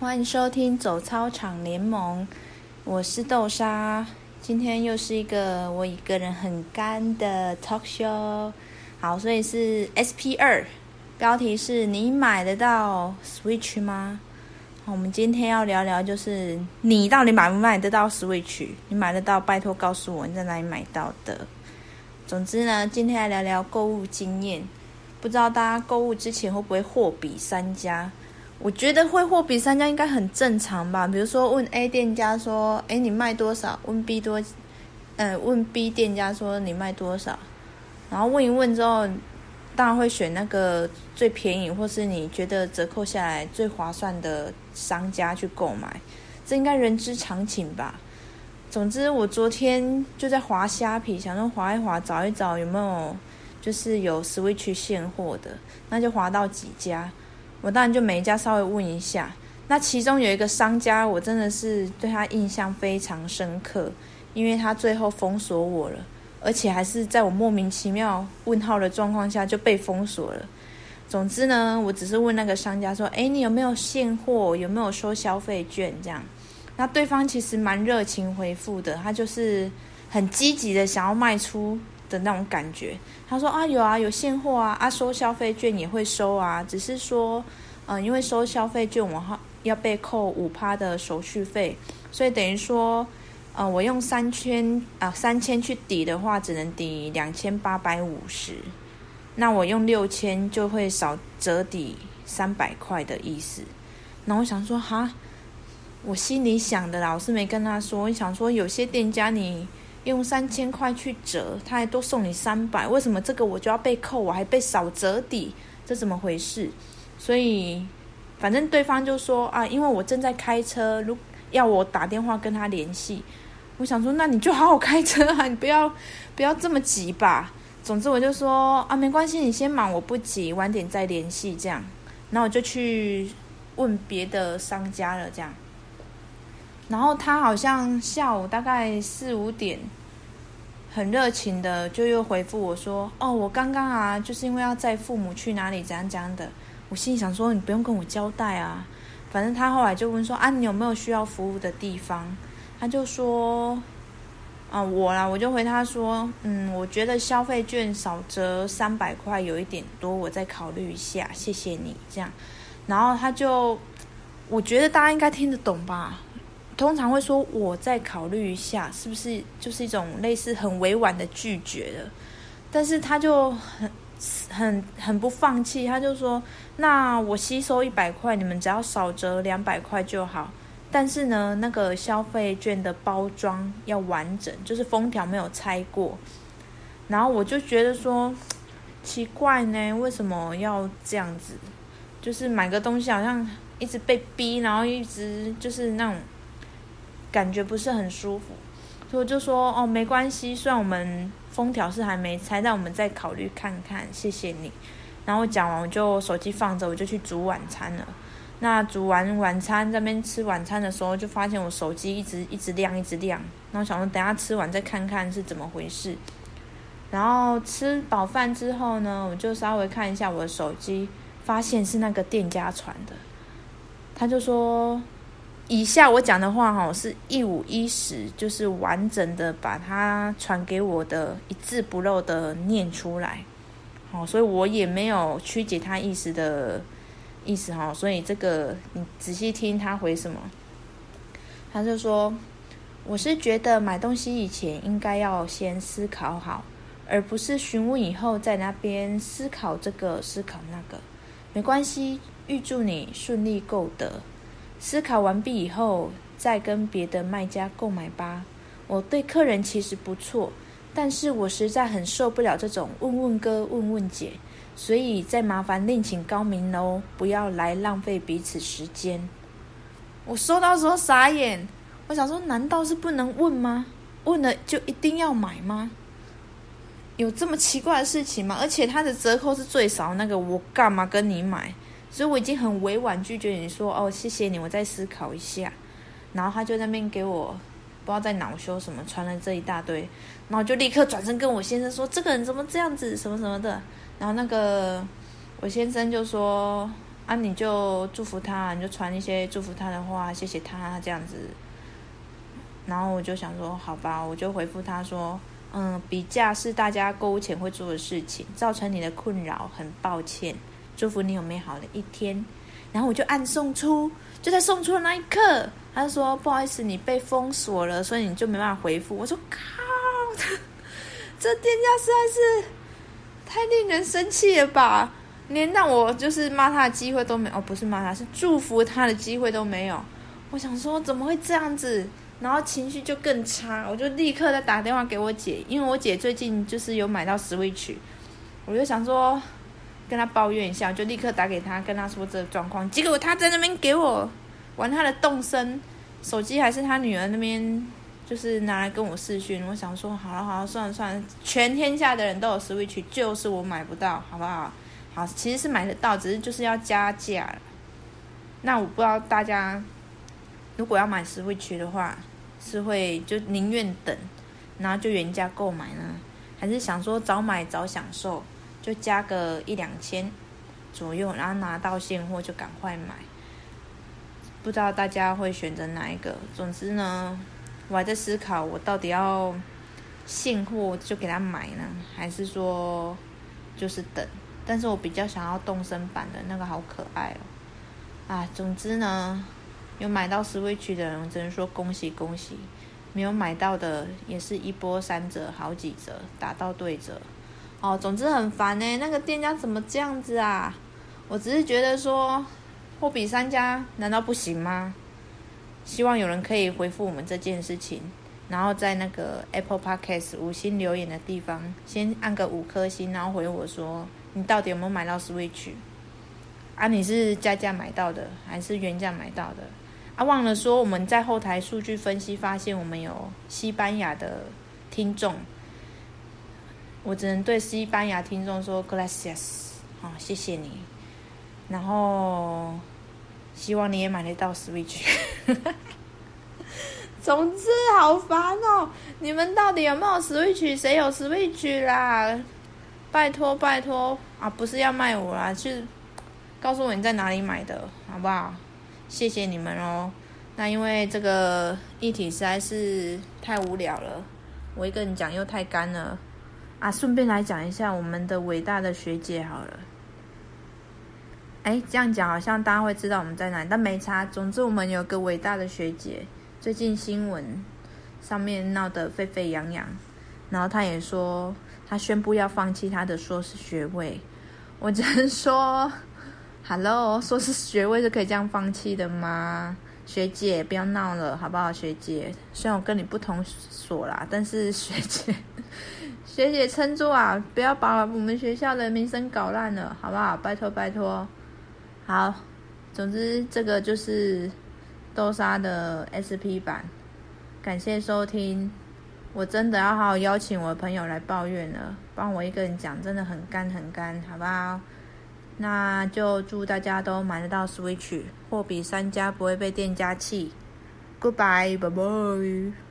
欢迎收听走操场联盟，我是豆沙。今天又是一个我一个人很干的 talk show。好，所以是 SP 二，标题是你买得到 Switch 吗？我们今天要聊聊，就是你到底买不买得到 Switch？你买得到，拜托告诉我你在哪里买到的。总之呢，今天来聊聊购物经验。不知道大家购物之前会不会货比三家？我觉得会货比三家应该很正常吧。比如说问 A 店家说：“哎，你卖多少？”问 B 多，呃，问 B 店家说：“你卖多少？”然后问一问之后，当然会选那个最便宜或是你觉得折扣下来最划算的商家去购买。这应该人之常情吧。总之，我昨天就在划虾皮，想说划一划，找一找有没有。就是有 Switch 现货的，那就划到几家，我当然就每一家稍微问一下。那其中有一个商家，我真的是对他印象非常深刻，因为他最后封锁我了，而且还是在我莫名其妙问号的状况下就被封锁了。总之呢，我只是问那个商家说：“哎，你有没有现货？有没有收消费券？”这样，那对方其实蛮热情回复的，他就是很积极的想要卖出。的那种感觉，他说啊有啊有现货啊啊收消费券也会收啊，只是说，嗯，因为收消费券我哈要被扣五趴的手续费，所以等于说，呃，我用三千啊三千去抵的话，只能抵两千八百五十，那我用六千就会少折抵三百块的意思。那我想说哈，我心里想的啦，我是没跟他说，我想说有些店家你。用三千块去折，他还多送你三百，为什么这个我就要被扣，我还被少折抵？这怎么回事？所以反正对方就说啊，因为我正在开车，如要我打电话跟他联系，我想说那你就好好开车啊，你不要不要这么急吧。总之我就说啊，没关系，你先忙，我不急，晚点再联系这样。然后我就去问别的商家了，这样。然后他好像下午大概四五点，很热情的就又回复我说：“哦，我刚刚啊，就是因为要载父母去哪里怎样怎样的。”我心里想说：“你不用跟我交代啊。”反正他后来就问说：“啊，你有没有需要服务的地方？”他就说：“啊，我啦。”我就回他说：“嗯，我觉得消费券少折三百块有一点多，我再考虑一下，谢谢你。”这样，然后他就，我觉得大家应该听得懂吧。通常会说我再考虑一下，是不是就是一种类似很委婉的拒绝的？但是他就很很很不放弃，他就说：“那我吸收一百块，你们只要少折两百块就好。但是呢，那个消费券的包装要完整，就是封条没有拆过。”然后我就觉得说奇怪呢，为什么要这样子？就是买个东西好像一直被逼，然后一直就是那种。感觉不是很舒服，所以我就说哦，没关系，虽然我们封条是还没拆，但我们再考虑看看，谢谢你。然后讲完，我就手机放着，我就去煮晚餐了。那煮完晚餐，这边吃晚餐的时候，就发现我手机一直一直亮，一直亮。然后想说，等下吃完再看看是怎么回事。然后吃饱饭之后呢，我就稍微看一下我的手机，发现是那个店家传的，他就说。以下我讲的话哈，是一五一十，就是完整的把它传给我的一字不漏的念出来，好，所以我也没有曲解他意思的意思哈，所以这个你仔细听他回什么，他就说，我是觉得买东西以前应该要先思考好，而不是询问以后在那边思考这个思考那个，没关系，预祝你顺利购得。思考完毕以后，再跟别的卖家购买吧。我对客人其实不错，但是我实在很受不了这种问问哥问问姐，所以再麻烦另请高明喽，不要来浪费彼此时间。我收到时候傻眼，我想说，难道是不能问吗？问了就一定要买吗？有这么奇怪的事情吗？而且它的折扣是最少那个，我干嘛跟你买？所以我已经很委婉拒绝你说哦，谢谢你，我再思考一下。然后他就那边给我不知道在恼羞什么，传了这一大堆，然后就立刻转身跟我先生说：“这个人怎么这样子，什么什么的。”然后那个我先生就说：“啊，你就祝福他，你就传一些祝福他的话，谢谢他这样子。然后我就想说，好吧，我就回复他说，嗯，比价是大家购物前会做的事情，造成你的困扰，很抱歉，祝福你有美好的一天。然后我就按送出，就在送出的那一刻，他就说不好意思，你被封锁了，所以你就没办法回复。我说靠，这店家实在是太令人生气了吧！连让我就是骂他的机会都没，哦，不是骂他，是祝福他的机会都没有。我想说怎么会这样子，然后情绪就更差，我就立刻再打电话给我姐，因为我姐最近就是有买到 Switch，我就想说跟他抱怨一下，就立刻打给他，跟他说这个状况。结果他在那边给我玩他的动身手机，还是他女儿那边就是拿来跟我视讯。我想说好了好了，算了算了，全天下的人都有 Switch，就是我买不到，好不好？好，其实是买得到，只是就是要加价那我不知道大家如果要买 Switch 的话，是会就宁愿等，然后就原价购买呢，还是想说早买早享受，就加个一两千左右，然后拿到现货就赶快买。不知道大家会选择哪一个？总之呢，我还在思考，我到底要现货就给他买呢，还是说就是等？但是我比较想要动身版的那个，好可爱哦！啊，总之呢，有买到 Switch 的人，只能说恭喜恭喜；没有买到的，也是一波三折，好几折，打到对折。哦，总之很烦呢，那个店家怎么这样子啊？我只是觉得说，货比三家难道不行吗？希望有人可以回复我们这件事情，然后在那个 Apple Podcast 五星留言的地方，先按个五颗星，然后回我说。你到底有没有买到 Switch？啊，你是加价买到的还是原价买到的？啊，忘了说，我们在后台数据分析发现，我们有西班牙的听众。我只能对西班牙听众说 Gracias，好，谢谢你。然后希望你也买得到 Switch。总之好烦哦！你们到底有没有 Switch？谁有 Switch 啦？拜托拜托啊！不是要卖我啦，是告诉我你在哪里买的，好不好？谢谢你们哦。那因为这个议题实在是太无聊了，我一个人讲又太干了啊！顺便来讲一下我们的伟大的学姐好了。哎，这样讲好像大家会知道我们在哪，但没差。总之，我们有个伟大的学姐，最近新闻上面闹得沸沸扬扬，然后她也说。她宣布要放弃她的硕士学位，我只能说，Hello，硕士学位是可以这样放弃的吗？学姐，不要闹了，好不好？学姐，虽然我跟你不同所啦，但是学姐，学姐撑住啊！不要把我们学校的名声搞烂了，好不好？拜托拜托。好，总之这个就是豆沙的 SP 版，感谢收听。我真的要好好邀请我朋友来抱怨了，帮我一个人讲真的很干很干，好不好？那就祝大家都买得到 Switch，货比三家不会被店家气。Goodbye，bye bye。